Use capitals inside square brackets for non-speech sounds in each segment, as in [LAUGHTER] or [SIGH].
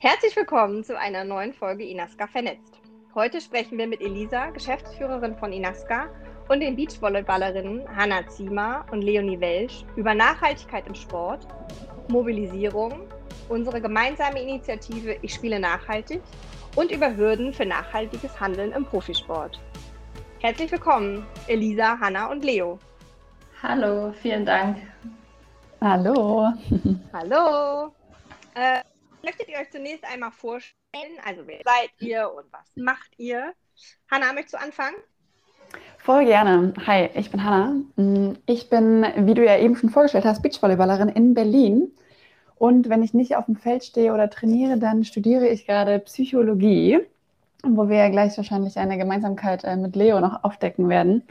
Herzlich willkommen zu einer neuen Folge Inaska vernetzt. Heute sprechen wir mit Elisa, Geschäftsführerin von Inaska, und den Beachvolleyballerinnen Hanna Ziemer und Leonie Welsch über Nachhaltigkeit im Sport, Mobilisierung, unsere gemeinsame Initiative Ich spiele nachhaltig und über Hürden für nachhaltiges Handeln im Profisport. Herzlich willkommen, Elisa, Hanna und Leo. Hallo, vielen Dank. Hallo. Hallo. Äh, möchtet ihr euch zunächst einmal vorstellen? Also, wer seid ihr und was macht ihr? Hanna, möchtest du anfangen? Voll gerne. Hi, ich bin Hanna. Mm, ich bin, wie du ja eben schon vorgestellt hast, Beachvolleyballerin in Berlin. Und wenn ich nicht auf dem Feld stehe oder trainiere, dann studiere ich gerade Psychologie, wo wir ja gleich wahrscheinlich eine Gemeinsamkeit äh, mit Leo noch aufdecken werden.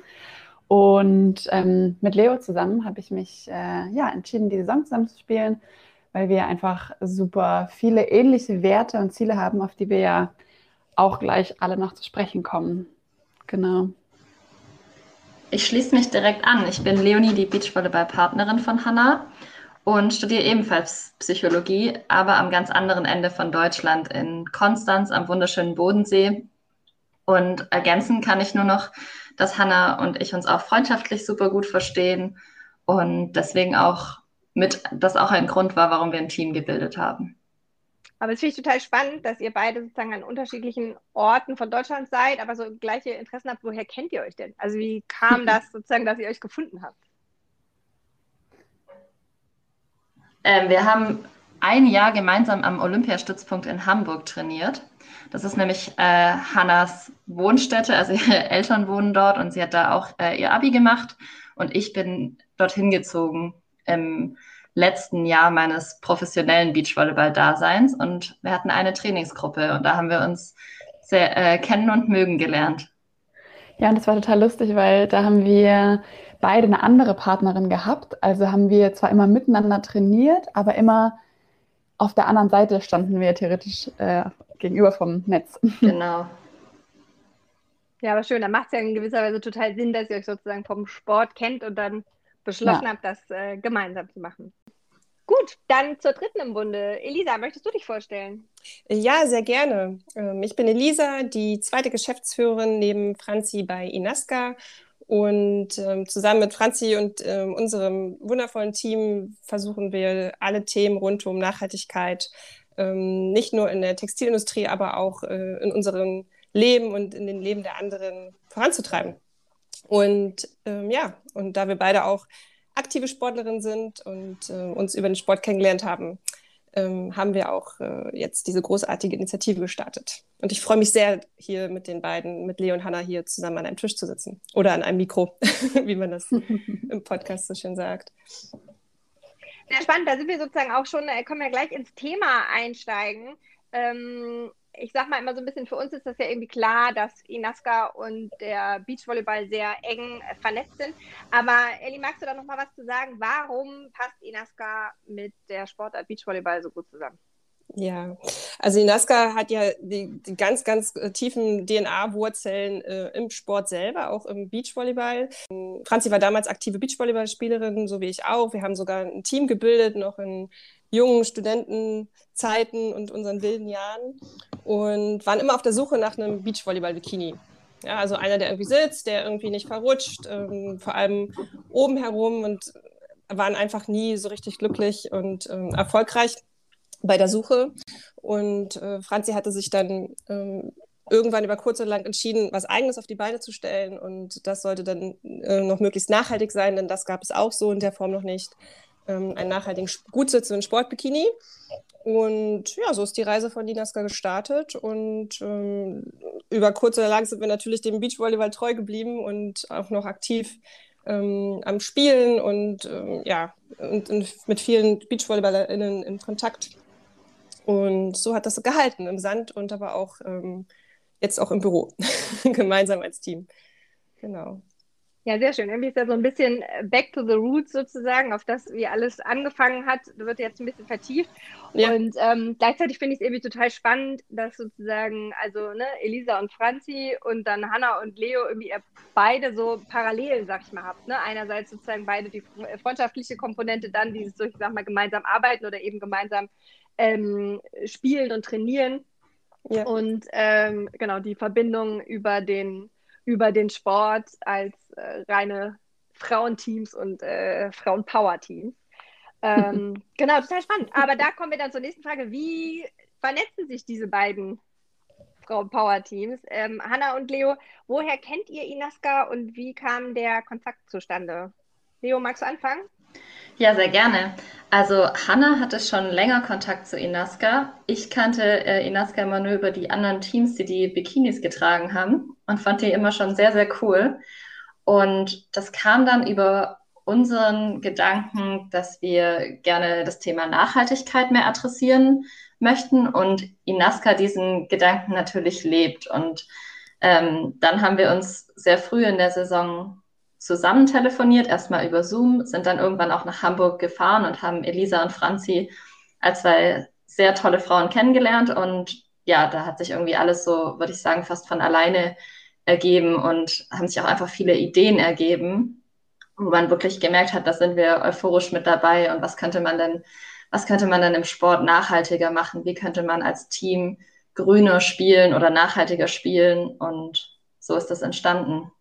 Und ähm, mit Leo zusammen habe ich mich äh, ja, entschieden, die Saison zusammen zu spielen, weil wir einfach super viele ähnliche Werte und Ziele haben, auf die wir ja auch gleich alle noch zu sprechen kommen. Genau. Ich schließe mich direkt an. Ich bin Leonie, die Beachvolleyball-Partnerin von Hanna und studiere ebenfalls Psychologie, aber am ganz anderen Ende von Deutschland in Konstanz am wunderschönen Bodensee. Und ergänzen kann ich nur noch, dass Hanna und ich uns auch freundschaftlich super gut verstehen und deswegen auch mit, das auch ein Grund war, warum wir ein Team gebildet haben. Aber es finde ich total spannend, dass ihr beide sozusagen an unterschiedlichen Orten von Deutschland seid, aber so gleiche Interessen habt. Woher kennt ihr euch denn? Also wie kam [LAUGHS] das sozusagen, dass ihr euch gefunden habt? Ähm, wir haben ein Jahr gemeinsam am Olympiastützpunkt in Hamburg trainiert. Das ist nämlich äh, Hannas Wohnstätte, also [LAUGHS] ihre Eltern wohnen dort und sie hat da auch äh, ihr Abi gemacht und ich bin dorthin gezogen im letzten Jahr meines professionellen Beachvolleyball-Daseins und wir hatten eine Trainingsgruppe und da haben wir uns sehr äh, kennen und mögen gelernt. Ja, und das war total lustig, weil da haben wir beide eine andere Partnerin gehabt. Also haben wir zwar immer miteinander trainiert, aber immer auf der anderen Seite standen wir theoretisch äh, gegenüber vom Netz. [LAUGHS] Genau. Ja, aber schön, da macht es ja in gewisser Weise total Sinn, dass ihr euch sozusagen vom Sport kennt und dann beschlossen ja. habt, das äh, gemeinsam zu machen. Gut, dann zur dritten im Bunde. Elisa, möchtest du dich vorstellen? Ja, sehr gerne. Ähm, ich bin Elisa, die zweite Geschäftsführerin neben Franzi bei Inaska. Und ähm, zusammen mit Franzi und ähm, unserem wundervollen Team versuchen wir alle Themen rund um Nachhaltigkeit, nicht nur in der Textilindustrie, aber auch äh, in unserem Leben und in den Leben der anderen voranzutreiben. Und ähm, ja, und da wir beide auch aktive Sportlerinnen sind und äh, uns über den Sport kennengelernt haben, ähm, haben wir auch äh, jetzt diese großartige Initiative gestartet. Und ich freue mich sehr, hier mit den beiden, mit Leo und Hanna hier zusammen an einem Tisch zu sitzen. Oder an einem Mikro, [LAUGHS] wie man das [LAUGHS] im Podcast so schön sagt. Sehr spannend, da sind wir sozusagen auch schon, äh, können wir gleich ins Thema einsteigen. Ähm, ich sag mal immer so ein bisschen, für uns ist das ja irgendwie klar, dass Inaska und der Beachvolleyball sehr eng äh, vernetzt sind. Aber Elli, magst du da noch mal was zu sagen? Warum passt Inaska mit der Sportart Beachvolleyball so gut zusammen? Ja, also Inaska hat ja die, die ganz, ganz äh, tiefen DNA-Wurzeln äh, im Sport selber, auch im Beachvolleyball. Franzi war damals aktive Beachvolleyballspielerin, so wie ich auch. Wir haben sogar ein Team gebildet, noch in jungen Studentenzeiten und unseren wilden Jahren und waren immer auf der Suche nach einem Beachvolleyball-Bikini. Ja, also einer, der irgendwie sitzt, der irgendwie nicht verrutscht, ähm, vor allem oben herum und waren einfach nie so richtig glücklich und ähm, erfolgreich bei der Suche. Und äh, Franzi hatte sich dann ähm, irgendwann über kurz oder lang entschieden, was Eigenes auf die Beine zu stellen. Und das sollte dann äh, noch möglichst nachhaltig sein, denn das gab es auch so in der Form noch nicht ähm, einen nachhaltigen, gut sitzenden Sportbikini. Und ja, so ist die Reise von Dinaska gestartet. Und ähm, über kurz oder lang sind wir natürlich dem Beachvolleyball treu geblieben und auch noch aktiv ähm, am Spielen und ähm, ja, und, und, mit vielen BeachvolleyballerInnen in Kontakt. Und so hat das gehalten im Sand und aber auch ähm, jetzt auch im Büro, [LAUGHS] gemeinsam als Team. Genau. Ja, sehr schön. Irgendwie ist ja so ein bisschen äh, back to the roots sozusagen, auf das, wie alles angefangen hat, wird jetzt ein bisschen vertieft. Ja. Und ähm, gleichzeitig finde ich es irgendwie total spannend, dass sozusagen, also ne, Elisa und Franzi und dann Hanna und Leo irgendwie beide so Parallelen, sag ich mal, habt. Ne? Einerseits sozusagen beide die freundschaftliche Komponente, dann dieses, so, ich sag mal, gemeinsam arbeiten oder eben gemeinsam ähm, spielen und trainieren. Ja. Und ähm, genau die Verbindung über den, über den Sport als äh, reine Frauenteams und äh, Frauenpower-Teams. Ähm, [LAUGHS] genau, total spannend. Aber da kommen wir dann zur nächsten Frage. Wie vernetzen sich diese beiden Frauen-Power-Teams? Ähm, Hanna und Leo, woher kennt ihr Inaska und wie kam der Kontakt zustande? Leo, magst du anfangen? Ja, sehr gerne. Also Hanna hatte schon länger Kontakt zu Inaska. Ich kannte äh, Inaska immer nur über die anderen Teams, die die Bikinis getragen haben und fand die immer schon sehr, sehr cool. Und das kam dann über unseren Gedanken, dass wir gerne das Thema Nachhaltigkeit mehr adressieren möchten und Inaska diesen Gedanken natürlich lebt. Und ähm, dann haben wir uns sehr früh in der Saison zusammen telefoniert, erstmal über Zoom, sind dann irgendwann auch nach Hamburg gefahren und haben Elisa und Franzi als zwei sehr tolle Frauen kennengelernt. Und ja, da hat sich irgendwie alles so, würde ich sagen, fast von alleine ergeben und haben sich auch einfach viele Ideen ergeben, wo man wirklich gemerkt hat, da sind wir euphorisch mit dabei und was könnte man denn, was könnte man denn im Sport nachhaltiger machen? Wie könnte man als Team grüner spielen oder nachhaltiger spielen? Und so ist das entstanden.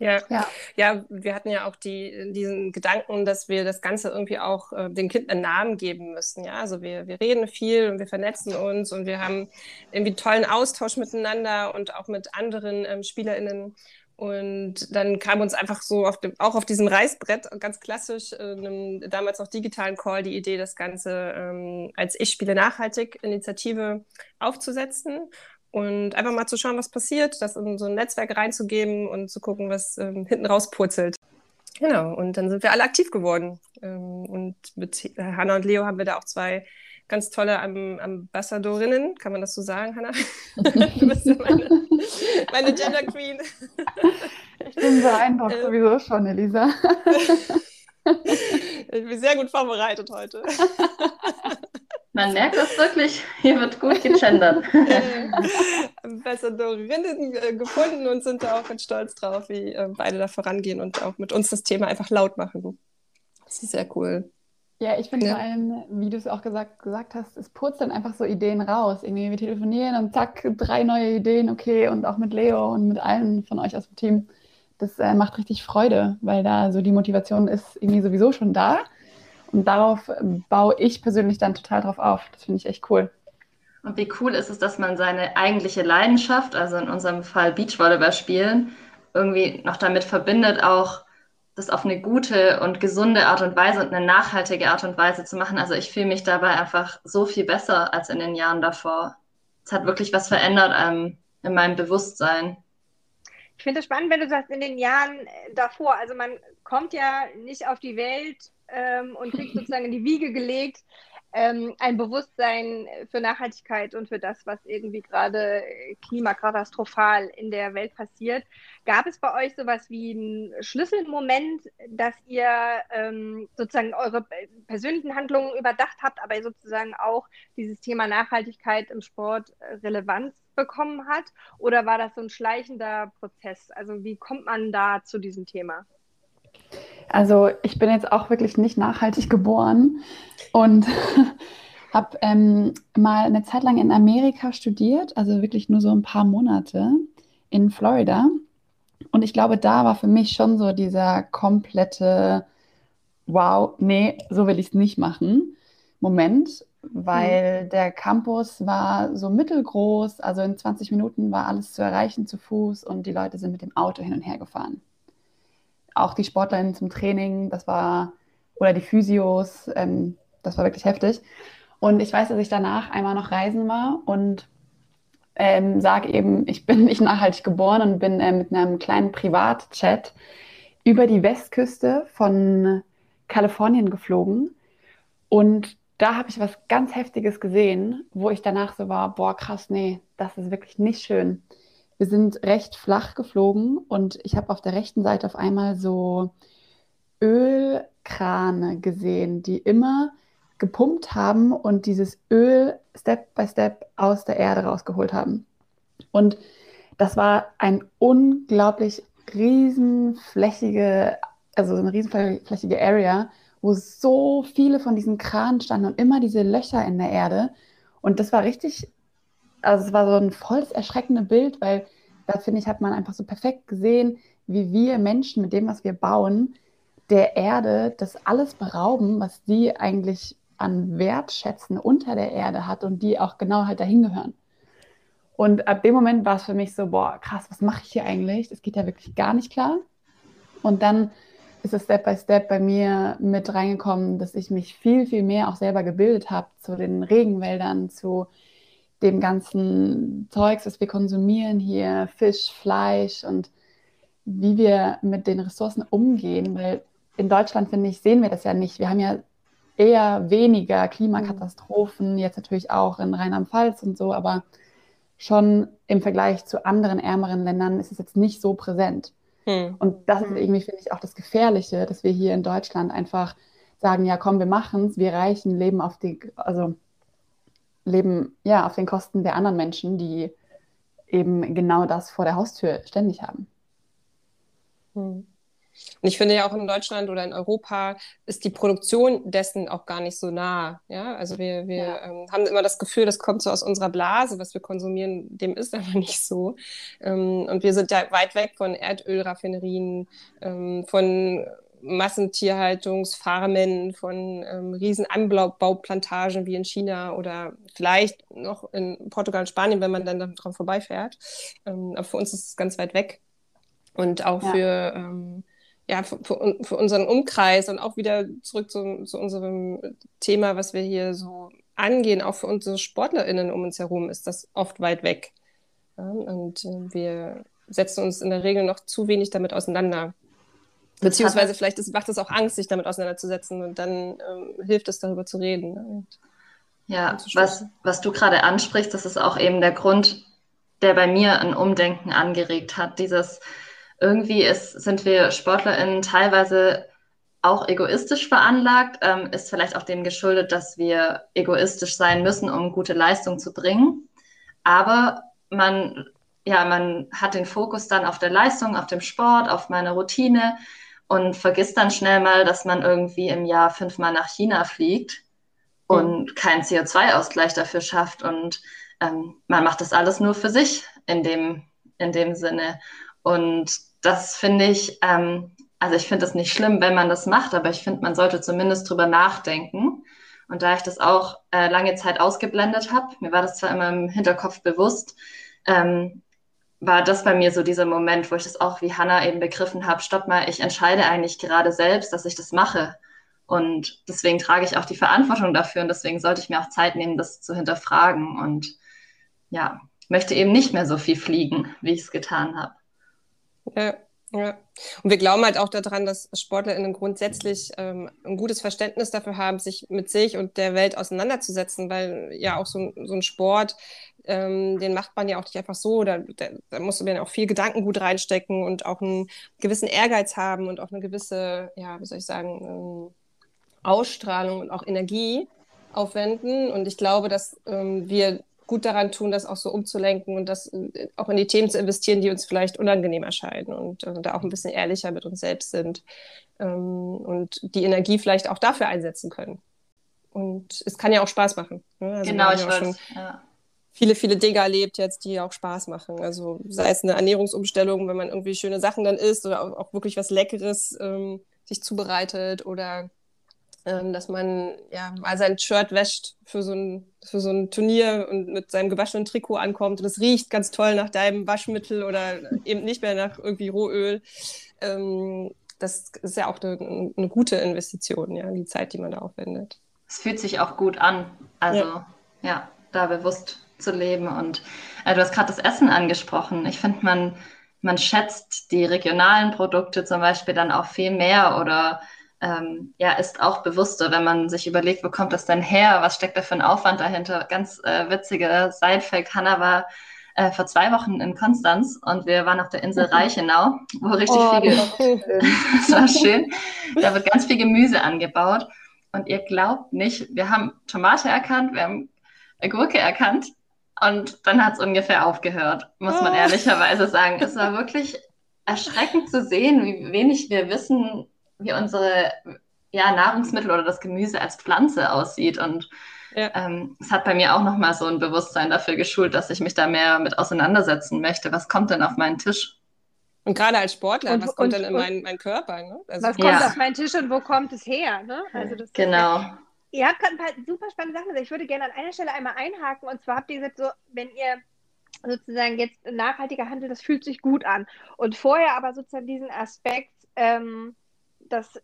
Ja. ja, ja, wir hatten ja auch die, diesen Gedanken, dass wir das Ganze irgendwie auch äh, den Kindern einen Namen geben müssen. Ja, also wir, wir reden viel und wir vernetzen uns und wir haben irgendwie tollen Austausch miteinander und auch mit anderen ähm, SpielerInnen. Und dann kam uns einfach so auf dem, auch auf diesem Reißbrett, ganz klassisch, äh, einem damals noch digitalen Call, die Idee, das Ganze ähm, als Ich spiele nachhaltig Initiative aufzusetzen und einfach mal zu schauen, was passiert, das in so ein Netzwerk reinzugeben und zu gucken, was ähm, hinten rauspurzelt. Genau, und dann sind wir alle aktiv geworden. Ähm, und mit Hanna und Leo haben wir da auch zwei ganz tolle Ambassadorinnen, kann man das so sagen, Hanna? [LAUGHS] du bist ja meine, meine Gender Queen. ich bin beeindruckt ähm, sowieso schon, Elisa. ich bin sehr gut vorbereitet heute. [LAUGHS] Man merkt es wirklich, hier wird gut gegendert. [LAUGHS] Ambassadorinnen äh, gefunden und sind da auch ganz stolz drauf, wie äh, beide da vorangehen und auch mit uns das Thema einfach laut machen. Das ist sehr cool. Ja, ich finde ja. vor allem, wie du es auch gesagt, gesagt hast, es purzeln einfach so Ideen raus. Irgendwie wir telefonieren und zack, drei neue Ideen, okay, und auch mit Leo und mit allen von euch aus dem Team. Das äh, macht richtig Freude, weil da so die Motivation ist irgendwie sowieso schon da. Und darauf baue ich persönlich dann total drauf auf. Das finde ich echt cool. Und wie cool ist es, dass man seine eigentliche Leidenschaft, also in unserem Fall Beachvolleyball spielen, irgendwie noch damit verbindet, auch das auf eine gute und gesunde Art und Weise und eine nachhaltige Art und Weise zu machen. Also ich fühle mich dabei einfach so viel besser als in den Jahren davor. Es hat wirklich was verändert ähm, in meinem Bewusstsein. Ich finde es spannend, wenn du sagst, in den Jahren davor, also man kommt ja nicht auf die Welt ähm, und kriegt sozusagen in die Wiege gelegt, ähm, ein Bewusstsein für Nachhaltigkeit und für das, was irgendwie gerade klimakatastrophal in der Welt passiert. Gab es bei euch sowas wie einen Schlüsselmoment, dass ihr ähm, sozusagen eure persönlichen Handlungen überdacht habt, aber sozusagen auch dieses Thema Nachhaltigkeit im Sport Relevanz bekommen hat? Oder war das so ein schleichender Prozess? Also wie kommt man da zu diesem Thema? Also ich bin jetzt auch wirklich nicht nachhaltig geboren und [LAUGHS] habe ähm, mal eine Zeit lang in Amerika studiert, also wirklich nur so ein paar Monate in Florida. Und ich glaube, da war für mich schon so dieser komplette, wow, nee, so will ich es nicht machen, Moment, weil mhm. der Campus war so mittelgroß, also in 20 Minuten war alles zu erreichen zu Fuß und die Leute sind mit dem Auto hin und her gefahren auch die Sportlerinnen zum Training, das war, oder die Physios, ähm, das war wirklich heftig. Und ich weiß, dass ich danach einmal noch reisen war und ähm, sage eben, ich bin nicht nachhaltig geboren und bin äh, mit einem kleinen Privatchat über die Westküste von Kalifornien geflogen. Und da habe ich was ganz Heftiges gesehen, wo ich danach so war, boah, krass, nee, das ist wirklich nicht schön. Wir sind recht flach geflogen und ich habe auf der rechten Seite auf einmal so Ölkrane gesehen, die immer gepumpt haben und dieses Öl Step by Step aus der Erde rausgeholt haben. Und das war ein unglaublich riesenflächige, also eine riesenflächige Area, wo so viele von diesen Kranen standen und immer diese Löcher in der Erde. Und das war richtig, also es war so ein volles erschreckendes Bild, weil da finde ich, hat man einfach so perfekt gesehen, wie wir Menschen mit dem, was wir bauen, der Erde das alles berauben, was sie eigentlich an Wertschätzen unter der Erde hat und die auch genau halt dahin gehören. Und ab dem Moment war es für mich so, boah, krass, was mache ich hier eigentlich? Das geht ja wirklich gar nicht klar. Und dann ist es Step by Step bei mir mit reingekommen, dass ich mich viel, viel mehr auch selber gebildet habe zu den Regenwäldern, zu dem ganzen Zeugs, das wir konsumieren hier, Fisch, Fleisch und wie wir mit den Ressourcen umgehen, weil in Deutschland, finde ich, sehen wir das ja nicht. Wir haben ja eher weniger Klimakatastrophen, jetzt natürlich auch in Rheinland-Pfalz und so, aber schon im Vergleich zu anderen ärmeren Ländern ist es jetzt nicht so präsent. Hm. Und das ist hm. irgendwie, finde ich, auch das Gefährliche, dass wir hier in Deutschland einfach sagen, ja komm, wir machen es, wir Reichen leben auf die, also leben ja auf den Kosten der anderen Menschen, die eben genau das vor der Haustür ständig haben. Hm. Und ich finde ja auch in Deutschland oder in Europa ist die Produktion dessen auch gar nicht so nah. Ja, also wir, wir ja. ähm, haben immer das Gefühl, das kommt so aus unserer Blase, was wir konsumieren, dem ist aber [LAUGHS] nicht so. Ähm, und wir sind ja weit weg von Erdölraffinerien, ähm, von Massentierhaltungsfarmen, von ähm, riesen Anbauplantagen wie in China oder vielleicht noch in Portugal und Spanien, wenn man dann daran vorbeifährt. Ähm, aber für uns ist es ganz weit weg. Und auch ja. für ähm, ja, für, für, unseren Umkreis und auch wieder zurück zu, zu, unserem Thema, was wir hier so angehen, auch für unsere SportlerInnen um uns herum ist das oft weit weg. Ja, und äh, wir setzen uns in der Regel noch zu wenig damit auseinander. Beziehungsweise vielleicht ist, macht es auch Angst, sich damit auseinanderzusetzen und dann ähm, hilft es, darüber zu reden. Ne? Und, ja, was, was du gerade ansprichst, das ist auch eben der Grund, der bei mir ein Umdenken angeregt hat. Dieses, irgendwie ist, sind wir SportlerInnen teilweise auch egoistisch veranlagt, ähm, ist vielleicht auch dem geschuldet, dass wir egoistisch sein müssen, um gute Leistung zu bringen. Aber man, ja, man hat den Fokus dann auf der Leistung, auf dem Sport, auf meine Routine und vergisst dann schnell mal, dass man irgendwie im Jahr fünfmal nach China fliegt und keinen CO2-Ausgleich dafür schafft. Und ähm, man macht das alles nur für sich in dem, in dem Sinne. Und das finde ich, ähm, also ich finde es nicht schlimm, wenn man das macht, aber ich finde, man sollte zumindest drüber nachdenken. Und da ich das auch äh, lange Zeit ausgeblendet habe, mir war das zwar immer im Hinterkopf bewusst, ähm, war das bei mir so dieser Moment, wo ich das auch wie Hannah eben begriffen habe, stopp mal, ich entscheide eigentlich gerade selbst, dass ich das mache. Und deswegen trage ich auch die Verantwortung dafür und deswegen sollte ich mir auch Zeit nehmen, das zu hinterfragen und ja, möchte eben nicht mehr so viel fliegen, wie ich es getan habe. Ja, ja. Und wir glauben halt auch daran, dass SportlerInnen grundsätzlich ähm, ein gutes Verständnis dafür haben, sich mit sich und der Welt auseinanderzusetzen, weil ja auch so, so ein Sport, ähm, den macht man ja auch nicht einfach so. Da, da, da musst du ja auch viel Gedankengut reinstecken und auch einen gewissen Ehrgeiz haben und auch eine gewisse, ja, wie soll ich sagen, ähm, Ausstrahlung und auch Energie aufwenden. Und ich glaube, dass ähm, wir gut daran tun, das auch so umzulenken und das äh, auch in die Themen zu investieren, die uns vielleicht unangenehm erscheinen und äh, da auch ein bisschen ehrlicher mit uns selbst sind ähm, und die Energie vielleicht auch dafür einsetzen können. Und es kann ja auch Spaß machen. Ne? Also genau, ich schon ja. Viele, viele Dinge erlebt jetzt, die auch Spaß machen. Also sei es eine Ernährungsumstellung, wenn man irgendwie schöne Sachen dann isst oder auch, wirklich was Leckeres ähm, sich zubereitet oder ähm, dass man ja mal sein Shirt wäscht für so, ein, für so ein Turnier und mit seinem gewaschenen Trikot ankommt und es riecht ganz toll nach deinem Waschmittel oder eben nicht mehr nach irgendwie Rohöl. Ähm, das ist ja auch eine, eine, gute Investition, ja, die Zeit, die man da aufwendet. Es fühlt sich auch gut an, also ja, ja da bewusst zu leben. Und äh, du hast gerade das Essen angesprochen. Ich finde, man, man schätzt die regionalen Produkte zum Beispiel dann auch viel mehr oder ähm, ja, ist auch bewusster, wenn man sich überlegt, wo kommt das denn her, was steckt da für ein Aufwand dahinter. Ganz äh, witziger Side-Fact, Hannah war äh, vor zwei Wochen in Konstanz und wir waren auf der Insel mhm. Reichenau, wo richtig oh, viel, das [LAUGHS] war schön, da wird ganz viel Gemüse angebaut und ihr glaubt nicht, wir haben Tomate erkannt, wir haben Gurke erkannt und dann hat es ungefähr aufgehört, muss man oh. ehrlicherweise sagen. Es war wirklich erschreckend zu sehen, wie wenig wir wissen, wie unsere ja, Nahrungsmittel oder das Gemüse als Pflanze aussieht. Und ja. ähm, es hat bei mir auch nochmal so ein Bewusstsein dafür geschult, dass ich mich da mehr mit auseinandersetzen möchte. Was kommt denn auf meinen Tisch? Und gerade als Sportler, und, was kommt und, denn in meinen mein Körper? Ne? Also, was kommt ja. auf meinen Tisch und wo kommt es her? Ne? Also das genau. Ist, ihr habt gerade ein paar super spannende Sachen gesagt. Ich würde gerne an einer Stelle einmal einhaken. Und zwar habt ihr gesagt, so, wenn ihr sozusagen jetzt nachhaltiger handelt, das fühlt sich gut an. Und vorher aber sozusagen diesen Aspekt, ähm, dass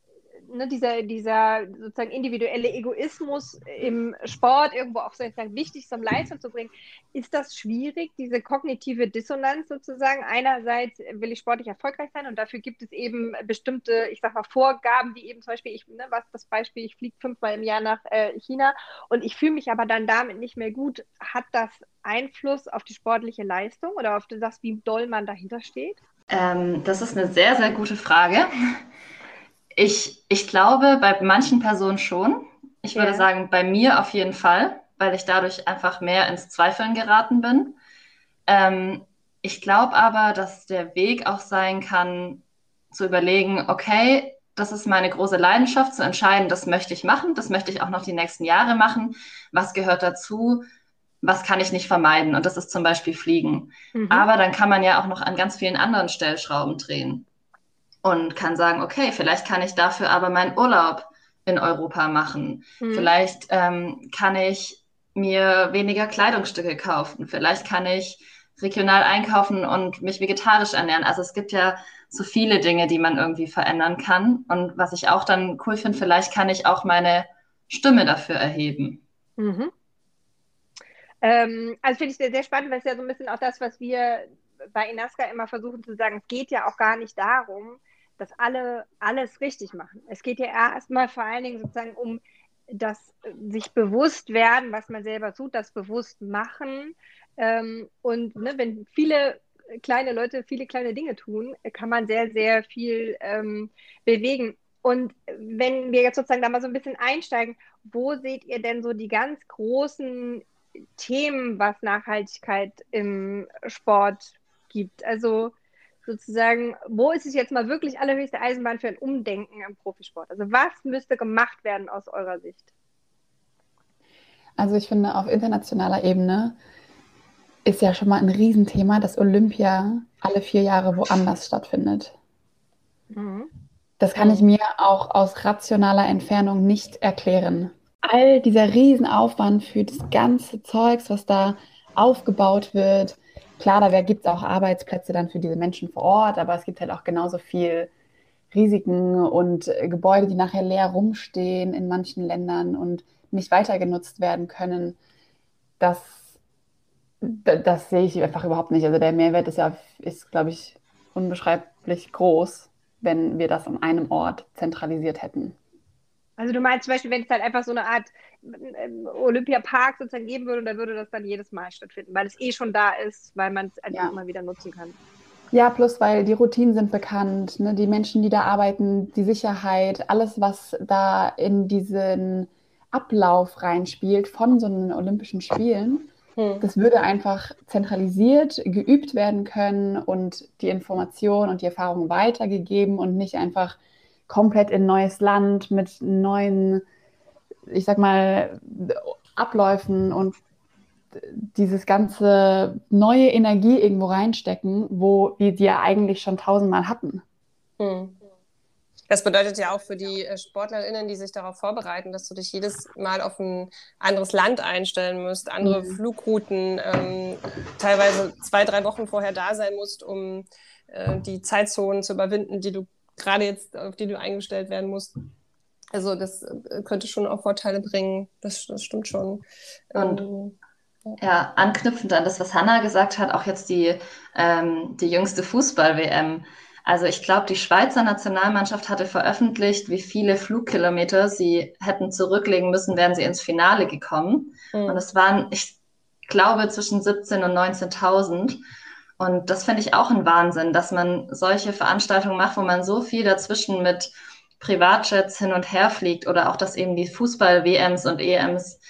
ne, dieser, dieser sozusagen individuelle Egoismus im Sport irgendwo auch sozusagen wichtig zum Leistung zu bringen, ist das schwierig, diese kognitive Dissonanz sozusagen. Einerseits will ich sportlich erfolgreich sein und dafür gibt es eben bestimmte, ich sag mal, Vorgaben, wie eben zum Beispiel, ich, ne, was das Beispiel, ich fliege fünfmal im Jahr nach äh, China und ich fühle mich aber dann damit nicht mehr gut. Hat das Einfluss auf die sportliche Leistung oder auf das, wie doll man dahinter steht? Ähm, das ist eine sehr, sehr gute Frage. Ich, ich glaube, bei manchen Personen schon. Ich ja. würde sagen, bei mir auf jeden Fall, weil ich dadurch einfach mehr ins Zweifeln geraten bin. Ähm, ich glaube aber, dass der Weg auch sein kann, zu überlegen, okay, das ist meine große Leidenschaft, zu entscheiden, das möchte ich machen, das möchte ich auch noch die nächsten Jahre machen. Was gehört dazu? Was kann ich nicht vermeiden? Und das ist zum Beispiel Fliegen. Mhm. Aber dann kann man ja auch noch an ganz vielen anderen Stellschrauben drehen und kann sagen, okay, vielleicht kann ich dafür aber meinen Urlaub in Europa machen. Mhm. Vielleicht ähm, kann ich mir weniger Kleidungsstücke kaufen. Vielleicht kann ich regional einkaufen und mich vegetarisch ernähren. Also es gibt ja so viele Dinge, die man irgendwie verändern kann. Und was ich auch dann cool finde, vielleicht kann ich auch meine Stimme dafür erheben. Mhm. Ähm, also finde ich sehr, sehr spannend, weil es ja so ein bisschen auch das, was wir bei Inaska immer versuchen zu sagen, es geht ja auch gar nicht darum, dass alle alles richtig machen. Es geht ja erstmal vor allen Dingen sozusagen um das sich bewusst werden, was man selber tut, das bewusst machen. Ähm, und ne, wenn viele kleine Leute viele kleine Dinge tun, kann man sehr, sehr viel ähm, bewegen. Und wenn wir jetzt sozusagen da mal so ein bisschen einsteigen, wo seht ihr denn so die ganz großen Themen, was Nachhaltigkeit im Sport gibt? Also sozusagen, wo ist es jetzt mal wirklich allerhöchste Eisenbahn für ein Umdenken im Profisport? Also was müsste gemacht werden aus eurer Sicht? Also ich finde, auf internationaler Ebene ist ja schon mal ein Riesenthema, dass Olympia alle vier Jahre woanders stattfindet. Mhm. Das kann ich mir auch aus rationaler Entfernung nicht erklären. All dieser Riesenaufwand für das ganze Zeugs, was da aufgebaut wird, Klar, da gibt es auch Arbeitsplätze dann für diese Menschen vor Ort, aber es gibt halt auch genauso viel Risiken und äh, Gebäude, die nachher leer rumstehen in manchen Ländern und nicht weiter genutzt werden können. Das, das, das sehe ich einfach überhaupt nicht. Also der Mehrwert ist ja, ist, glaube ich, unbeschreiblich groß, wenn wir das an einem Ort zentralisiert hätten. Also du meinst zum Beispiel, wenn es halt einfach so eine Art Olympiapark sozusagen geben würde, dann würde das dann jedes Mal stattfinden, weil es eh schon da ist, weil man es einfach ja. immer wieder nutzen kann. Ja, plus weil die Routinen sind bekannt, ne? die Menschen, die da arbeiten, die Sicherheit, alles, was da in diesen Ablauf reinspielt von so einen Olympischen Spielen, hm. das würde einfach zentralisiert geübt werden können und die Information und die Erfahrung weitergegeben und nicht einfach komplett in ein neues Land mit neuen, ich sag mal, Abläufen und dieses ganze neue Energie irgendwo reinstecken, wo wir die ja eigentlich schon tausendmal hatten. Hm. Das bedeutet ja auch für die äh, SportlerInnen, die sich darauf vorbereiten, dass du dich jedes Mal auf ein anderes Land einstellen musst, andere mhm. Flugrouten, ähm, teilweise zwei, drei Wochen vorher da sein musst, um äh, die Zeitzonen zu überwinden, die du gerade jetzt, auf die du eingestellt werden musst. Also das äh, könnte schon auch Vorteile bringen. Das, das stimmt schon. Und ähm, ja, anknüpfend an das, was Hanna gesagt hat, auch jetzt die, ähm, die jüngste Fußball-WM. Also ich glaube, die Schweizer Nationalmannschaft hatte veröffentlicht, wie viele Flugkilometer sie hätten zurücklegen müssen, wären sie ins Finale gekommen. Mhm. Und es waren, ich glaube, zwischen 17.000 und 19.000. Und das finde ich auch ein Wahnsinn, dass man solche Veranstaltungen macht, wo man so viel dazwischen mit Privatjets hin und her fliegt oder auch, dass eben die Fußball-WMs und EMs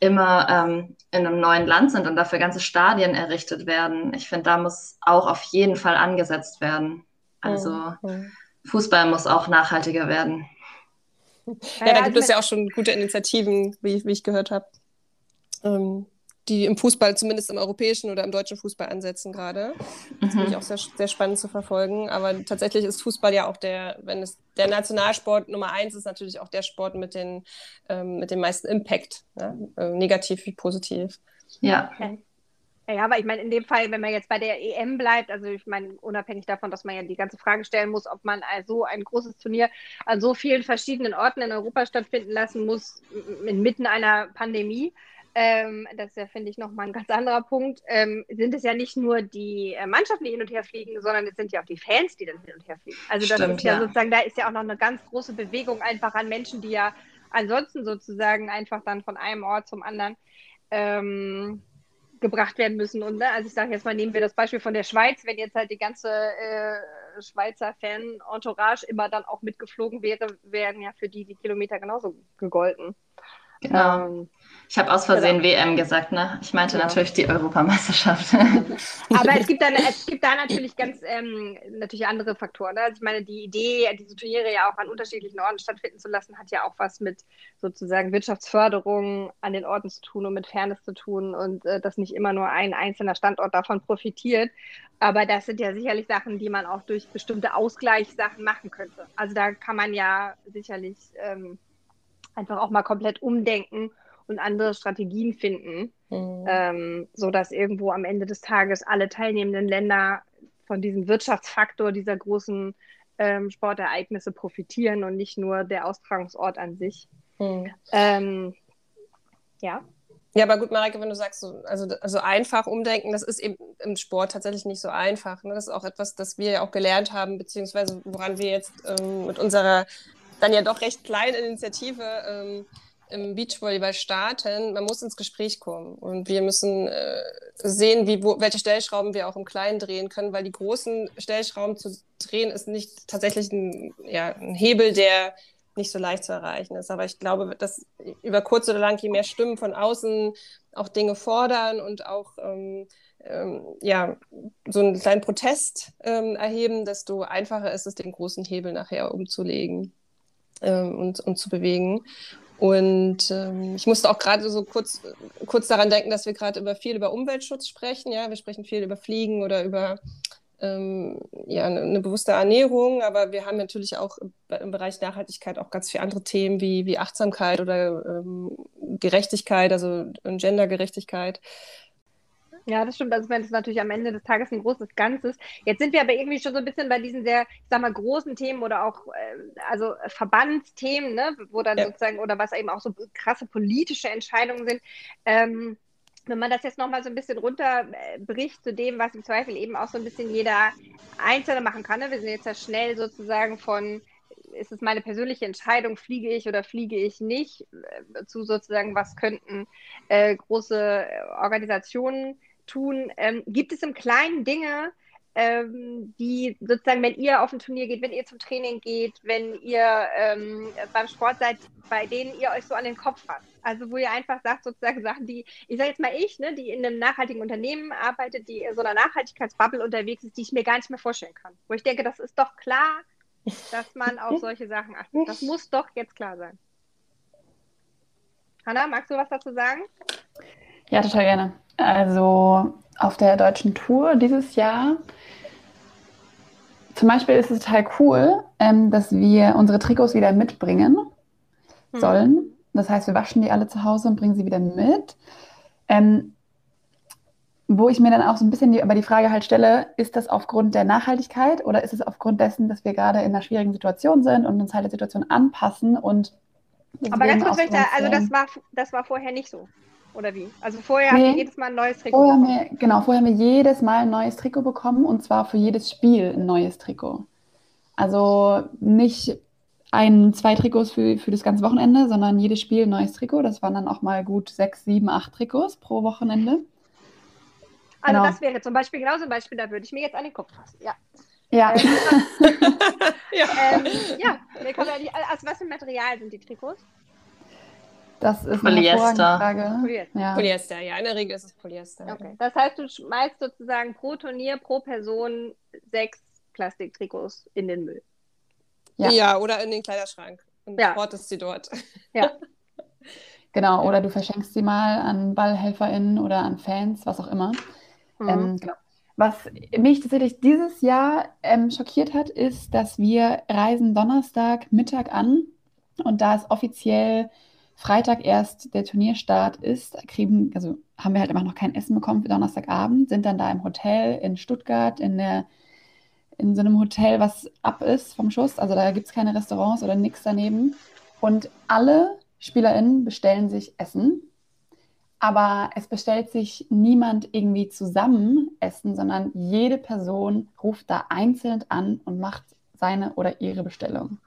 immer ähm, in einem neuen Land sind und dafür ganze Stadien errichtet werden. Ich finde, da muss auch auf jeden Fall angesetzt werden. Also mhm. Fußball muss auch nachhaltiger werden. Ja, da gibt es ja auch schon gute Initiativen, wie, wie ich gehört habe. Ähm, die im Fußball, zumindest im europäischen oder im deutschen Fußball ansetzen gerade. Das mhm. finde ich auch sehr, sehr spannend zu verfolgen. Aber tatsächlich ist Fußball ja auch der, wenn es der Nationalsport Nummer eins ist, natürlich auch der Sport mit, den, ähm, mit dem meisten Impact, ne? äh, negativ wie positiv. Ja. Okay. Ja, aber ich meine, in dem Fall, wenn man jetzt bei der EM bleibt, also ich meine, unabhängig davon, dass man ja die ganze Frage stellen muss, ob man so ein großes Turnier an so vielen verschiedenen Orten in Europa stattfinden lassen muss, inmitten einer Pandemie, ähm, das ist ja, finde ich, nochmal ein ganz anderer Punkt, ähm, sind es ja nicht nur die äh, Mannschaften, die hin und her fliegen, sondern es sind ja auch die Fans, die dann hin und her fliegen. Also das Stimmt, ist ja, ja, sozusagen, da ist ja auch noch eine ganz große Bewegung einfach an Menschen, die ja ansonsten sozusagen einfach dann von einem Ort zum anderen ähm, gebracht werden müssen. Und ne, also ich sage jetzt mal, nehmen wir das Beispiel von der Schweiz, wenn jetzt halt die ganze äh, Schweizer Fan-Entourage immer dann auch mitgeflogen wäre, wären ja für die die Kilometer genauso gegolten. Genau. Ähm, ich habe aus Versehen genau. WM gesagt, ne? Ich meinte ja. natürlich die Europameisterschaft. [LAUGHS] Aber es gibt, dann, [LAUGHS] es gibt da natürlich ganz ähm, natürlich andere Faktoren. Ne? Also ich meine, die Idee, diese Turniere ja auch an unterschiedlichen Orten stattfinden zu lassen, hat ja auch was mit sozusagen Wirtschaftsförderung an den Orten zu tun und mit Fairness zu tun und äh, dass nicht immer nur ein einzelner Standort davon profitiert. Aber das sind ja sicherlich Sachen, die man auch durch bestimmte Ausgleichssachen machen könnte. Also da kann man ja sicherlich ähm, einfach auch mal komplett umdenken und andere Strategien finden, mhm. ähm, sodass irgendwo am Ende des Tages alle teilnehmenden Länder von diesem Wirtschaftsfaktor dieser großen ähm, Sportereignisse profitieren und nicht nur der Austragungsort an sich. Mhm. Ähm, ja. Ja, aber gut, Marike, wenn du sagst, so, also, also einfach umdenken, das ist eben im Sport tatsächlich nicht so einfach. Ne? Das ist auch etwas, das wir ja auch gelernt haben, beziehungsweise woran wir jetzt ähm, mit unserer dann ja doch recht kleinen Initiative ähm, im Beachvolleyball starten, man muss ins Gespräch kommen. Und wir müssen äh, sehen, wie, wo, welche Stellschrauben wir auch im Kleinen drehen können, weil die großen Stellschrauben zu drehen ist nicht tatsächlich ein, ja, ein Hebel, der nicht so leicht zu erreichen ist. Aber ich glaube, dass über kurz oder lang, je mehr Stimmen von außen auch Dinge fordern und auch ähm, ähm, ja, so einen kleinen Protest ähm, erheben, desto einfacher ist es, den großen Hebel nachher umzulegen ähm, und, und zu bewegen. Und ähm, ich musste auch gerade so kurz, kurz daran denken, dass wir gerade über viel über Umweltschutz sprechen. Ja, wir sprechen viel über Fliegen oder über ähm, ja, eine, eine, bewusste Ernährung, aber wir haben natürlich auch im Bereich Nachhaltigkeit auch ganz viele andere Themen wie, wie Achtsamkeit oder ähm, Gerechtigkeit, also Gendergerechtigkeit. Ja, das stimmt. Also, wenn es natürlich am Ende des Tages ein großes Ganzes. Jetzt sind wir aber irgendwie schon so ein bisschen bei diesen sehr, ich sag mal, großen Themen oder auch, äh, also Verbandsthemen, ne, wo dann ja. sozusagen, oder was eben auch so krasse politische Entscheidungen sind. Ähm, wenn man das jetzt nochmal so ein bisschen runterbricht zu dem, was im Zweifel eben auch so ein bisschen jeder Einzelne machen kann. Ne? Wir sind jetzt ja schnell sozusagen von, ist es meine persönliche Entscheidung, fliege ich oder fliege ich nicht, äh, zu sozusagen, was könnten äh, große Organisationen tun. Ähm, gibt es im Kleinen Dinge, ähm, die sozusagen, wenn ihr auf ein Turnier geht, wenn ihr zum Training geht, wenn ihr ähm, beim Sport seid, bei denen ihr euch so an den Kopf fasst? Also wo ihr einfach sagt, sozusagen Sachen, die, ich sage jetzt mal ich, ne, die in einem nachhaltigen Unternehmen arbeitet, die in so einer Nachhaltigkeitsbubble unterwegs ist, die ich mir gar nicht mehr vorstellen kann. Wo ich denke, das ist doch klar, dass man auf [LAUGHS] solche Sachen achtet. Das muss doch jetzt klar sein. Hanna, magst du was dazu sagen? Ja, total gerne. Also auf der deutschen Tour dieses Jahr zum Beispiel ist es total cool, ähm, dass wir unsere Trikots wieder mitbringen hm. sollen. Das heißt, wir waschen die alle zu Hause und bringen sie wieder mit. Ähm, wo ich mir dann auch so ein bisschen die, aber die Frage halt stelle, ist das aufgrund der Nachhaltigkeit oder ist es aufgrund dessen, dass wir gerade in einer schwierigen Situation sind und uns halt der Situation anpassen und aber ganz kurz, da, also das war, das war vorher nicht so. Oder wie? Also vorher nee, haben wir jedes Mal ein neues Trikot vorher bekommen. Wir, genau, vorher haben wir jedes Mal ein neues Trikot bekommen und zwar für jedes Spiel ein neues Trikot. Also nicht ein, zwei Trikots für, für das ganze Wochenende, sondern jedes Spiel ein neues Trikot. Das waren dann auch mal gut sechs, sieben, acht Trikots pro Wochenende. Also genau. das wäre zum Beispiel genauso ein Beispiel, da würde ich mir jetzt an den Kopf fassen. Ja. [LAUGHS] Ja. Ähm, ja. Ähm, ja, aus was für Material sind die Trikots? Das ist Polyester. Frage. Polyester. Ja. Polyester, ja, in der Regel ist es Polyester. Okay. Das heißt, du schmeißt sozusagen pro Turnier, pro Person sechs Plastiktrikots in den Müll. Ja, ja oder in den Kleiderschrank. und ja. hortest sie dort. Ja. [LAUGHS] genau, oder du verschenkst sie mal an BallhelferInnen oder an Fans, was auch immer. Mhm. Ähm, genau. Was mich tatsächlich dieses Jahr ähm, schockiert hat, ist, dass wir reisen Donnerstag Mittag an und da es offiziell Freitag erst der Turnierstart ist, kriegen, also haben wir halt immer noch kein Essen bekommen für Donnerstagabend, sind dann da im Hotel in Stuttgart in der in so einem Hotel, was ab ist vom Schuss. Also da gibt es keine Restaurants oder nichts daneben. Und alle SpielerInnen bestellen sich Essen aber es bestellt sich niemand irgendwie zusammen Essen, sondern jede Person ruft da einzeln an und macht seine oder ihre Bestellung.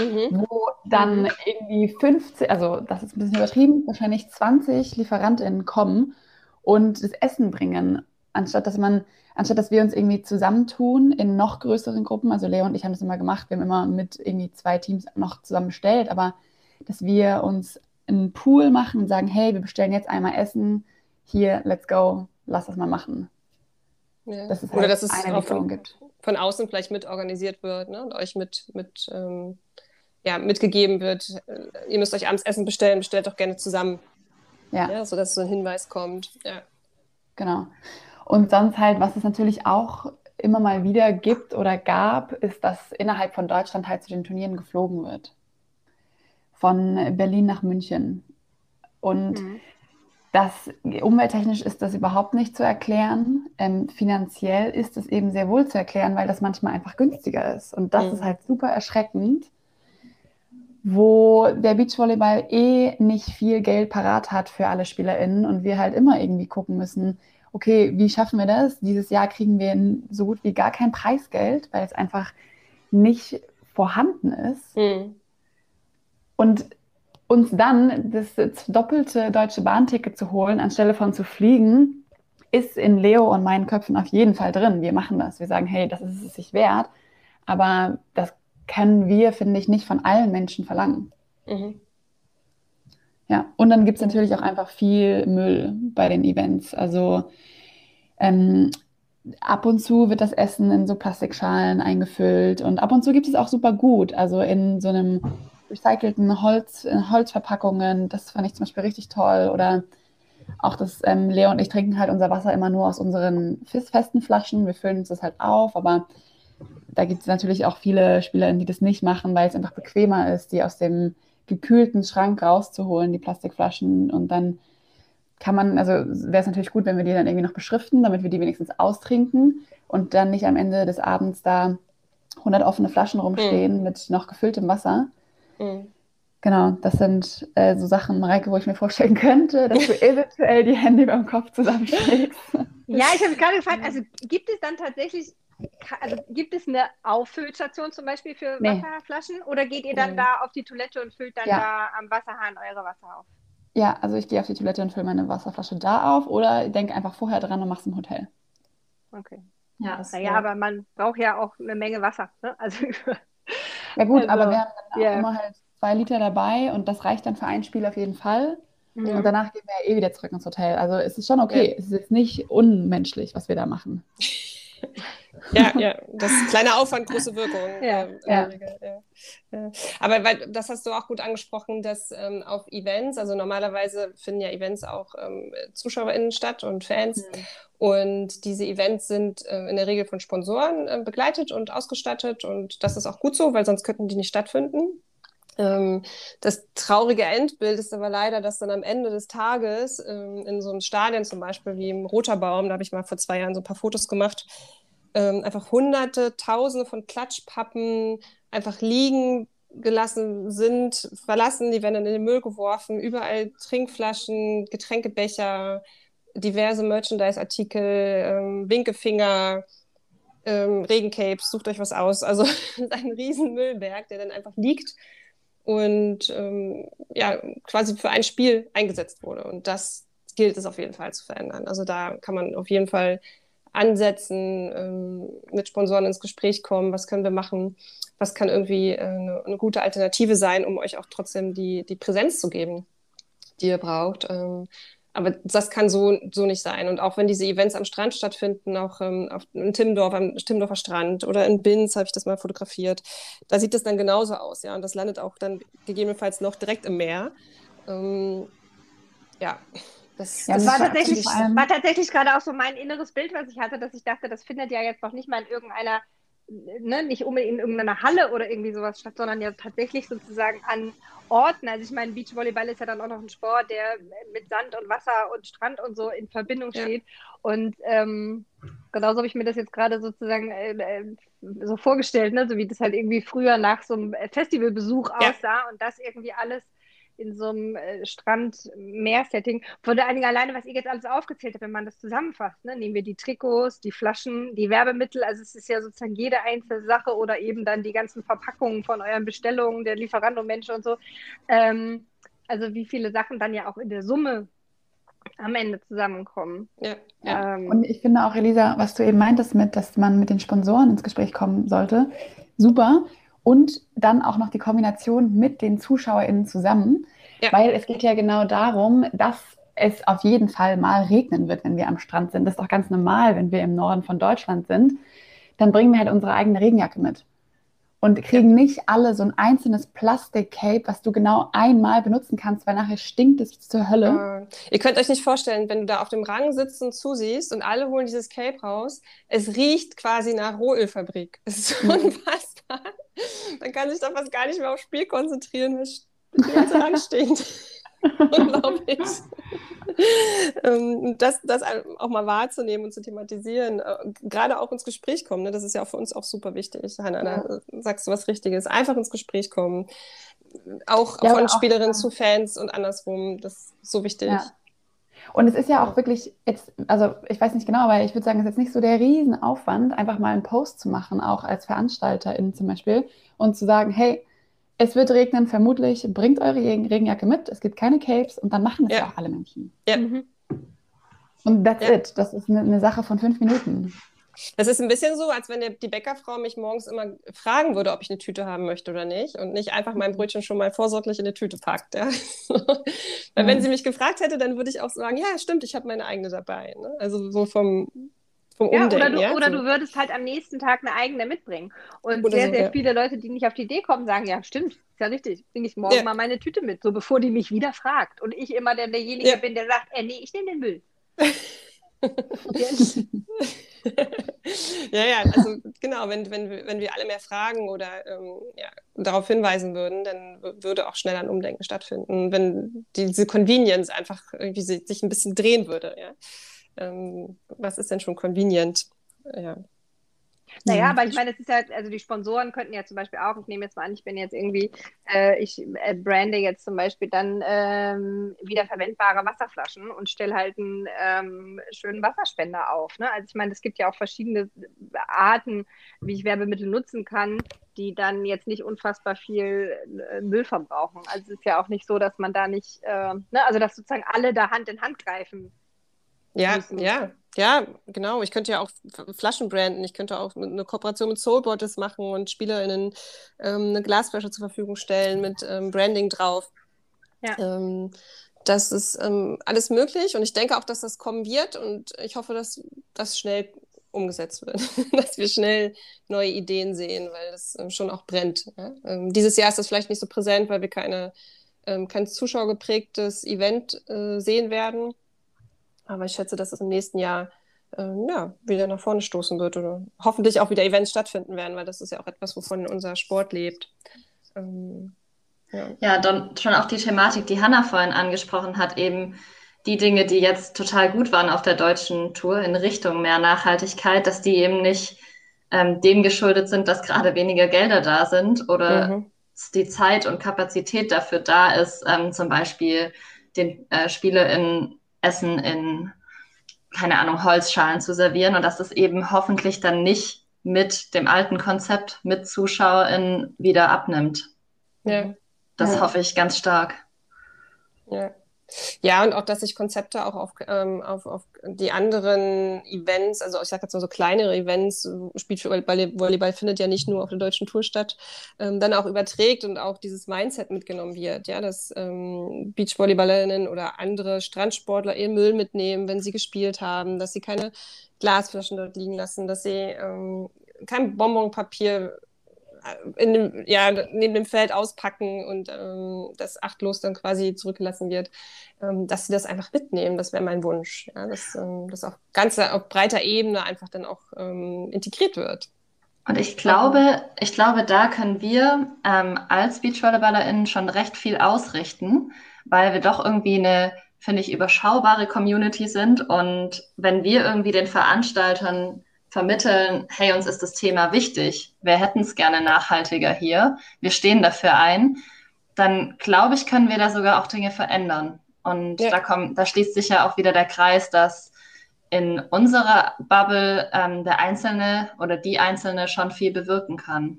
Mhm. Wo dann mhm. irgendwie 15, also das ist ein bisschen übertrieben, wahrscheinlich 20 LieferantInnen kommen und das Essen bringen, anstatt dass man, anstatt dass wir uns irgendwie zusammentun in noch größeren Gruppen. Also Leo und ich haben das immer gemacht, wir haben immer mit irgendwie zwei Teams noch zusammen bestellt, aber dass wir uns einen Pool machen und sagen, hey, wir bestellen jetzt einmal Essen, hier, let's go, lass das mal machen. Ja. Dass halt Oder dass es eine von, gibt. von außen vielleicht mit organisiert wird ne? und euch mit, mit ähm, ja, mitgegeben wird, äh, ihr müsst euch abends Essen bestellen, bestellt doch gerne zusammen. Ja. ja sodass so ein Hinweis kommt. Ja. Genau. Und sonst halt, was es natürlich auch immer mal wieder gibt oder gab, ist, dass innerhalb von Deutschland halt zu den Turnieren geflogen wird von Berlin nach München. Und mhm. das umwelttechnisch ist das überhaupt nicht zu erklären. Ähm, finanziell ist es eben sehr wohl zu erklären, weil das manchmal einfach günstiger ist. Und das mhm. ist halt super erschreckend, wo der Beachvolleyball eh nicht viel Geld parat hat für alle SpielerInnen und wir halt immer irgendwie gucken müssen, okay, wie schaffen wir das? Dieses Jahr kriegen wir so gut wie gar kein Preisgeld, weil es einfach nicht vorhanden ist. Mhm. Und uns dann das doppelte deutsche Bahnticket zu holen, anstelle von zu fliegen, ist in Leo und meinen Köpfen auf jeden Fall drin. Wir machen das. Wir sagen, hey, das ist es sich wert. Aber das können wir, finde ich, nicht von allen Menschen verlangen. Mhm. Ja, und dann gibt es natürlich auch einfach viel Müll bei den Events. Also ähm, ab und zu wird das Essen in so Plastikschalen eingefüllt und ab und zu gibt es auch super gut. Also in so einem recycelten Holz, äh, Holzverpackungen. Das fand ich zum Beispiel richtig toll. Oder auch das, ähm, Leo und ich trinken halt unser Wasser immer nur aus unseren festen Flaschen. Wir füllen uns das halt auf, aber da gibt es natürlich auch viele Spielerinnen, die das nicht machen, weil es einfach bequemer ist, die aus dem gekühlten Schrank rauszuholen, die Plastikflaschen. Und dann kann man, also wäre es natürlich gut, wenn wir die dann irgendwie noch beschriften, damit wir die wenigstens austrinken und dann nicht am Ende des Abends da 100 offene Flaschen rumstehen mhm. mit noch gefülltem Wasser. Mhm. Genau, das sind äh, so Sachen, Mareike, wo ich mir vorstellen könnte, dass du [LAUGHS] eventuell die Hände beim Kopf zusammenschlägst. Ja, ich habe gerade gefragt, also gibt es dann tatsächlich, also gibt es eine Auffüllstation zum Beispiel für nee. Wasserflaschen oder geht ihr dann nee. da auf die Toilette und füllt dann ja. da am Wasserhahn eure Wasser auf? Ja, also ich gehe auf die Toilette und fülle meine Wasserflasche da auf oder denke einfach vorher dran und mache es im Hotel. Okay. Ja, naja, aber man braucht ja auch eine Menge Wasser. Ne? [LAUGHS] Also ja gut, also, aber wir haben dann yeah. immer halt zwei Liter dabei und das reicht dann für ein Spiel auf jeden Fall. Mhm. Und danach gehen wir ja eh wieder zurück ins Hotel. Also es ist schon okay. Ja. Es ist jetzt nicht unmenschlich, was wir da machen. [LAUGHS] Ja, [LAUGHS] ja, das ist kleiner Aufwand, große Wirkung. Ja, ähm, ja. ja. Aber weil, das hast du auch gut angesprochen, dass ähm, auf Events, also normalerweise finden ja Events auch ähm, ZuschauerInnen statt und Fans. Mhm. Und diese Events sind äh, in der Regel von Sponsoren äh, begleitet und ausgestattet. Und das ist auch gut so, weil sonst könnten die nicht stattfinden. Ähm, das traurige Endbild ist aber leider, dass dann am Ende des Tages ähm, in so einem Stadion zum Beispiel wie im Roterbaum, da habe ich mal vor zwei Jahren so ein paar Fotos gemacht, ähm, einfach hunderte, tausende von Klatschpappen einfach liegen gelassen sind, verlassen, die werden dann in den Müll geworfen, überall Trinkflaschen, Getränkebecher, diverse Merchandise-Artikel, Winkefinger, Regencapes, sucht euch was aus. Also [LAUGHS] ein riesen Müllberg, der dann einfach liegt und ähm, ja, quasi für ein Spiel eingesetzt wurde. Und das gilt es auf jeden Fall zu verändern. Also da kann man auf jeden Fall ansetzen, ähm, mit Sponsoren ins Gespräch kommen, was können wir machen, was kann irgendwie äh, eine, eine, gute Alternative sein, um euch auch trotzdem die, die Präsenz zu geben, die ihr braucht. Ähm, Aber das kann so, so nicht sein. Und auch wenn diese Events am Strand stattfinden, auch ähm, auf, in Timmendorf, am Timmendorfer Strand oder in Binz habe ich das mal fotografiert, da sieht das dann genauso aus, ja. Und das landet auch dann gegebenenfalls noch direkt im Meer. Ähm, ja. Das, ja, das, das war, tatsächlich, war tatsächlich gerade auch so mein inneres Bild, was ich hatte, dass ich dachte, das findet ja jetzt noch nicht mal in irgendeiner ne, nicht unbedingt in irgendeiner Halle oder irgendwie sowas statt, sondern ja tatsächlich sozusagen an Orten. Also ich meine, Beachvolleyball ist ja dann auch noch ein Sport, der mit Sand und Wasser und Strand und so in Verbindung steht. Ja. Und ähm, genauso habe ich mir das jetzt gerade sozusagen äh, äh, so vorgestellt, ne? so wie das halt irgendwie früher nach so einem Festivalbesuch ja. aussah und das irgendwie alles in so einem äh, Strand-Meer-Setting. Von allen Dingen alleine, was ihr jetzt alles aufgezählt habt, wenn man das zusammenfasst, ne? nehmen wir die Trikots, die Flaschen, die Werbemittel, also es ist ja sozusagen jede einzelne Sache oder eben dann die ganzen Verpackungen von euren Bestellungen, der Lieferando Mensch und so. Ähm, also wie viele Sachen dann ja auch in der Summe am Ende zusammenkommen. Ja, ja. Ähm, und ich finde auch, Elisa, was du eben meintest mit, dass man mit den Sponsoren ins Gespräch kommen sollte, super und dann auch noch die Kombination mit den ZuschauerInnen zusammen, ja. weil es geht ja genau darum, dass es auf jeden Fall mal regnen wird, wenn wir am Strand sind. Das ist auch ganz normal, wenn wir im Norden von Deutschland sind. Dann bringen wir halt unsere eigene Regenjacke mit und kriegen nicht alle so ein einzelnes Plastik-Cape, was du genau einmal benutzen kannst, weil nachher stinkt es zur Hölle. Äh, ihr könnt euch nicht vorstellen, wenn du da auf dem Rang sitzt und zusiehst und alle holen dieses Cape raus, es riecht quasi nach Rohölfabrik. Es ist so mhm. unfassbar. Dann kann sich da fast gar nicht mehr aufs Spiel konzentrieren, weil der ganze Rang [LAUGHS] stinkt. [LAUGHS] Unglaublich. Ähm, das, das auch mal wahrzunehmen und zu thematisieren, äh, gerade auch ins Gespräch kommen, ne? das ist ja auch für uns auch super wichtig. Hanna, ja. da sagst du was Richtiges. Einfach ins Gespräch kommen. Auch ja, von Spielerinnen zu Fans und andersrum, das ist so wichtig. Ja. Und es ist ja auch wirklich jetzt, also ich weiß nicht genau, aber ich würde sagen, es ist jetzt nicht so der Riesenaufwand, einfach mal einen Post zu machen, auch als VeranstalterInnen zum Beispiel, und zu sagen, hey, es wird regnen, vermutlich. Bringt eure Regenjacke mit. Es gibt keine Capes und dann machen es ja. auch alle Menschen. Ja. Mhm. Und that's ja. it. Das ist eine, eine, Sache von fünf Minuten. Das ist ein bisschen so, als wenn die Bäckerfrau mich morgens immer fragen würde, ob ich eine Tüte haben möchte oder nicht und nicht einfach mein Brötchen schon mal vorsorglich in eine Tüte packt. Ja? [LAUGHS] Weil wenn sie mich gefragt hätte, dann würde ich auch sagen, ja, stimmt, ich habe meine eigene dabei. Ne? Also so vom, vom ja, Umdenken. Oder du, ja? oder du würdest halt am nächsten Tag eine eigene mitbringen. Und oder sehr, so, sehr ja. viele Leute, die nicht auf die Idee kommen, sagen, ja, stimmt, ist ja richtig, bringe ich morgen ja. mal meine Tüte mit, so bevor die mich wieder fragt. Und ich immer der, derjenige bin, der sagt, äh, nee, ich nehme den Müll. [LAUGHS] ja, ja, also genau, wenn, wenn, wenn wir alle mehr fragen oder ähm, ja, darauf hinweisen würden, dann würde auch schneller ein Umdenken stattfinden, wenn diese Convenience einfach irgendwie sich ein bisschen drehen würde. Ja ähm, was ist denn schon convenient? Ja. Naja, mhm. aber ich meine, es ist ja, also die Sponsoren könnten ja zum Beispiel auch, ich nehme jetzt mal an, ich bin jetzt irgendwie, äh, ich äh, brande jetzt zum Beispiel dann ähm, wiederverwendbare Wasserflaschen und stelle halt einen ähm, schönen Wasserspender auf. Ne? Also ich meine, es gibt ja auch verschiedene Arten, wie ich Werbemittel nutzen kann, die dann jetzt nicht unfassbar viel äh, Müll verbrauchen. Also es ist ja auch nicht so, dass man da nicht, äh, ne? also dass sozusagen alle da Hand in Hand greifen ja, ja, ja, genau. Ich könnte ja auch Flaschen branden. Ich könnte auch eine Kooperation mit Soulbottles machen und SpielerInnen ähm, eine Glasflasche zur Verfügung stellen mit ähm, Branding drauf. Ja. Ähm, das ist ähm, alles möglich und ich denke auch, dass das kommen wird und ich hoffe, dass das schnell umgesetzt wird, [LAUGHS] dass wir schnell neue Ideen sehen, weil das ähm, schon auch brennt. Ja? Ähm, dieses Jahr ist das vielleicht nicht so präsent, weil wir keine, kein zuschauergeprägtes Event äh, sehen werden. Aber ich schätze, dass es im nächsten Jahr ähm, ja, wieder nach vorne stoßen wird oder hoffentlich auch wieder Events stattfinden werden, weil das ist ja auch etwas, wovon unser Sport lebt. Ähm, ja. ja, dann schon auch die Thematik, die Hanna vorhin angesprochen hat, eben die Dinge, die jetzt total gut waren auf der deutschen Tour in Richtung mehr Nachhaltigkeit, dass die eben nicht ähm, dem geschuldet sind, dass gerade weniger Gelder da sind oder mhm. die Zeit und Kapazität dafür da ist, ähm, zum Beispiel den äh, SpielerInnen Essen in, keine Ahnung, Holzschalen zu servieren und dass das eben hoffentlich dann nicht mit dem alten Konzept mit ZuschauerInnen wieder abnimmt. Ja. Das ja. hoffe ich ganz stark. Ja. Ja, und auch, dass sich Konzepte auch auf, ähm, auf, auf die anderen Events, also ich sage jetzt nur so kleinere Events, Volleyball findet ja nicht nur auf der deutschen Tour statt, ähm, dann auch überträgt und auch dieses Mindset mitgenommen wird, ja, dass ähm, Beachvolleyballerinnen oder andere Strandsportler ihren Müll mitnehmen, wenn sie gespielt haben, dass sie keine Glasflaschen dort liegen lassen, dass sie ähm, kein Bonbonpapier in dem, ja, neben dem Feld auspacken und ähm, das achtlos dann quasi zurückgelassen wird, ähm, dass sie das einfach mitnehmen. Das wäre mein Wunsch, ja, dass ähm, das auf ganzer, auf breiter Ebene einfach dann auch ähm, integriert wird. Und ich glaube, ich glaube, da können wir ähm, als BeachvolleyballerInnen schon recht viel ausrichten, weil wir doch irgendwie eine, finde ich, überschaubare Community sind. Und wenn wir irgendwie den Veranstaltern vermitteln, hey, uns ist das Thema wichtig, wir hätten es gerne nachhaltiger hier, wir stehen dafür ein, dann glaube ich, können wir da sogar auch Dinge verändern. Und ja. da, kommt, da schließt sich ja auch wieder der Kreis, dass in unserer Bubble ähm, der Einzelne oder die Einzelne schon viel bewirken kann.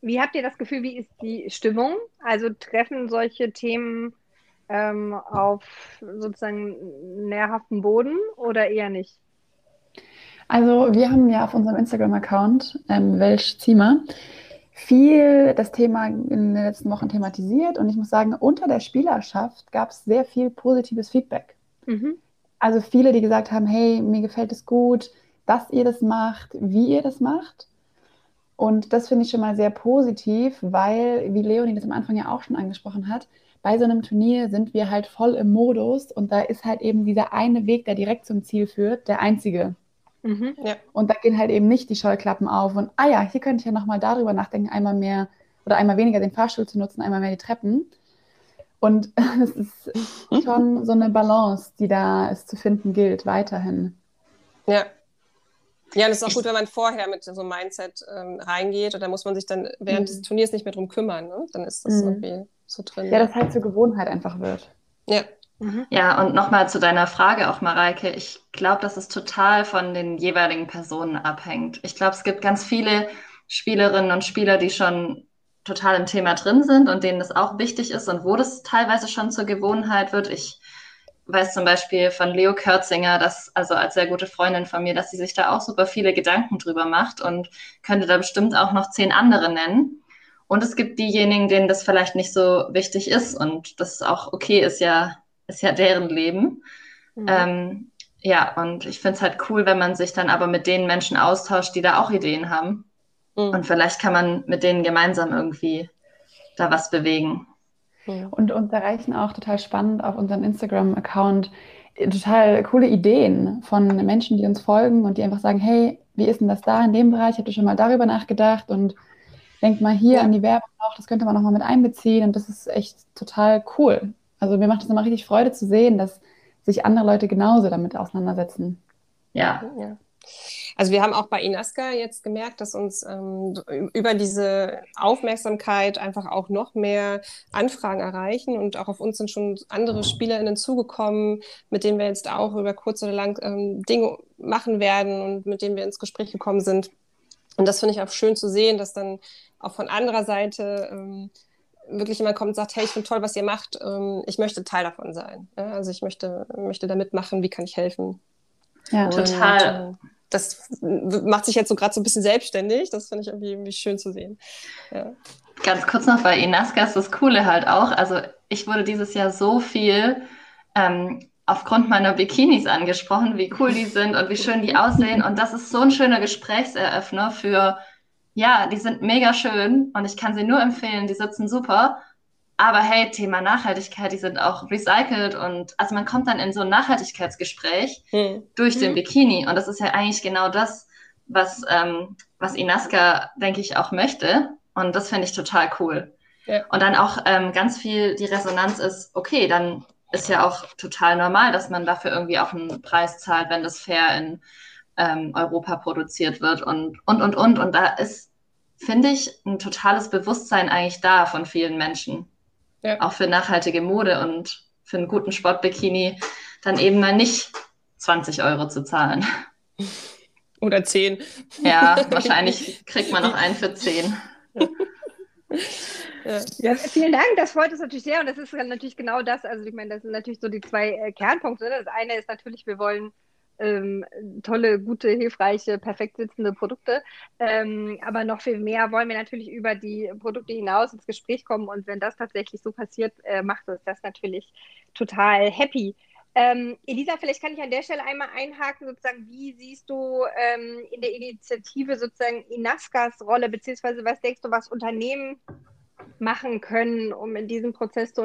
Wie habt ihr das Gefühl, wie ist die Stimmung? Also treffen solche Themen ähm, auf sozusagen nährhaften Boden oder eher nicht? Also wir haben ja auf unserem Instagram-Account, ähm, Welsch Ziemer, viel das Thema in den letzten Wochen thematisiert und ich muss sagen, unter der Spielerschaft gab es sehr viel positives Feedback. Mhm. Also viele, die gesagt haben, hey, mir gefällt es gut, dass ihr das macht, wie ihr das macht. Und das finde ich schon mal sehr positiv, weil, wie Leonie das am Anfang ja auch schon angesprochen hat, bei so einem Turnier sind wir halt voll im Modus und da ist halt eben dieser eine Weg, der direkt zum Ziel führt, der einzige. Mhm, ja. Und da gehen halt eben nicht die Scheuklappen auf und, ah ja, hier könnte ich ja nochmal darüber nachdenken, einmal mehr oder einmal weniger den Fahrstuhl zu nutzen, einmal mehr die Treppen. Und [LAUGHS] es ist schon so eine Balance, die da es zu finden gilt, weiterhin. Ja. Ja, und es ist auch gut, wenn man vorher mit so einem Mindset ähm, reingeht und da muss man sich dann während mhm. des Turniers nicht mehr drum kümmern. Ne? Dann ist das mhm. irgendwie so drin. Ja, das halt zur Gewohnheit einfach wird. Ja. Mhm. Ja, und nochmal zu deiner Frage auch, Mareike. Ich glaube, dass es total von den jeweiligen Personen abhängt. Ich glaube, es gibt ganz viele Spielerinnen und Spieler, die schon total im Thema drin sind und denen das auch wichtig ist und wo das teilweise schon zur Gewohnheit wird. Ich weiß zum Beispiel von Leo Kürzinger, dass, also als sehr gute Freundin von mir, dass sie sich da auch super viele Gedanken drüber macht und könnte da bestimmt auch noch zehn andere nennen. Und es gibt diejenigen, denen das vielleicht nicht so wichtig ist und das auch okay ist ja ist ja deren Leben. Mhm. Ähm, ja, und ich finde es halt cool, wenn man sich dann aber mit den Menschen austauscht, die da auch Ideen haben. Mhm. Und vielleicht kann man mit denen gemeinsam irgendwie da was bewegen. Und uns erreichen auch total spannend auf unserem Instagram-Account äh, total coole Ideen von Menschen, die uns folgen und die einfach sagen, hey, wie ist denn das da in dem Bereich? Habt ihr schon mal darüber nachgedacht? Und denkt mal hier ja. an die Werbung noch, das könnte man nochmal mit einbeziehen. Und das ist echt total cool. Also mir macht es immer richtig Freude zu sehen, dass sich andere Leute genauso damit auseinandersetzen. Ja. ja. Also wir haben auch bei Inaska jetzt gemerkt, dass uns ähm, über diese Aufmerksamkeit einfach auch noch mehr Anfragen erreichen und auch auf uns sind schon andere SpielerInnen zugekommen, mit denen wir jetzt auch über kurz oder lang ähm, Dinge machen werden und mit denen wir ins Gespräch gekommen sind. Und das finde ich auch schön zu sehen, dass dann auch von anderer Seite ähm, wirklich jemand kommt und sagt, hey, ich finde toll, was ihr macht, ähm, ich möchte Teil davon sein. Ja, also ich möchte, möchte da mitmachen, wie kann ich helfen? Ja, und, total. Äh, das macht sich jetzt so gerade so ein bisschen selbstständig. Das finde ich irgendwie, irgendwie, schön zu sehen. Ja. Ganz kurz noch bei Inaska ist das Coole halt auch. Also ich wurde dieses Jahr so viel ähm, aufgrund meiner Bikinis angesprochen, wie cool die sind und wie schön die aussehen. Und das ist so ein schöner Gesprächseröffner für ja, die sind mega schön und ich kann sie nur empfehlen, die sitzen super. Aber hey, Thema Nachhaltigkeit, die sind auch recycelt und also man kommt dann in so ein Nachhaltigkeitsgespräch hm. durch den hm. Bikini und das ist ja eigentlich genau das, was, ähm, was Inaska, denke ich, auch möchte und das finde ich total cool. Ja. Und dann auch ähm, ganz viel die Resonanz ist, okay, dann ist ja auch total normal, dass man dafür irgendwie auch einen Preis zahlt, wenn das fair in ähm, Europa produziert wird und, und, und, und. Und da ist, finde ich, ein totales Bewusstsein eigentlich da von vielen Menschen. Ja. Auch für nachhaltige Mode und für einen guten Sportbikini dann eben mal nicht 20 Euro zu zahlen. [LAUGHS] Oder 10. Ja, [LAUGHS] wahrscheinlich kriegt man noch einen für 10. [LAUGHS] Ja. ja. vielen Dank, das freut uns natürlich sehr und das ist natürlich genau das, also ich meine, das sind natürlich so die zwei äh, Kernpunkte. Das eine ist natürlich, wir wollen ähm, tolle, gute, hilfreiche, perfekt sitzende Produkte. Ähm, aber noch viel mehr wollen wir natürlich über die Produkte hinaus ins Gespräch kommen. Und wenn das tatsächlich so passiert, äh, macht uns das natürlich total happy. Ähm, Elisa, vielleicht kann ich an der Stelle einmal einhaken, sozusagen, wie siehst du ähm, in der Initiative sozusagen Inaskas Rolle, beziehungsweise was denkst du, was Unternehmen machen können, um in diesem Prozess zu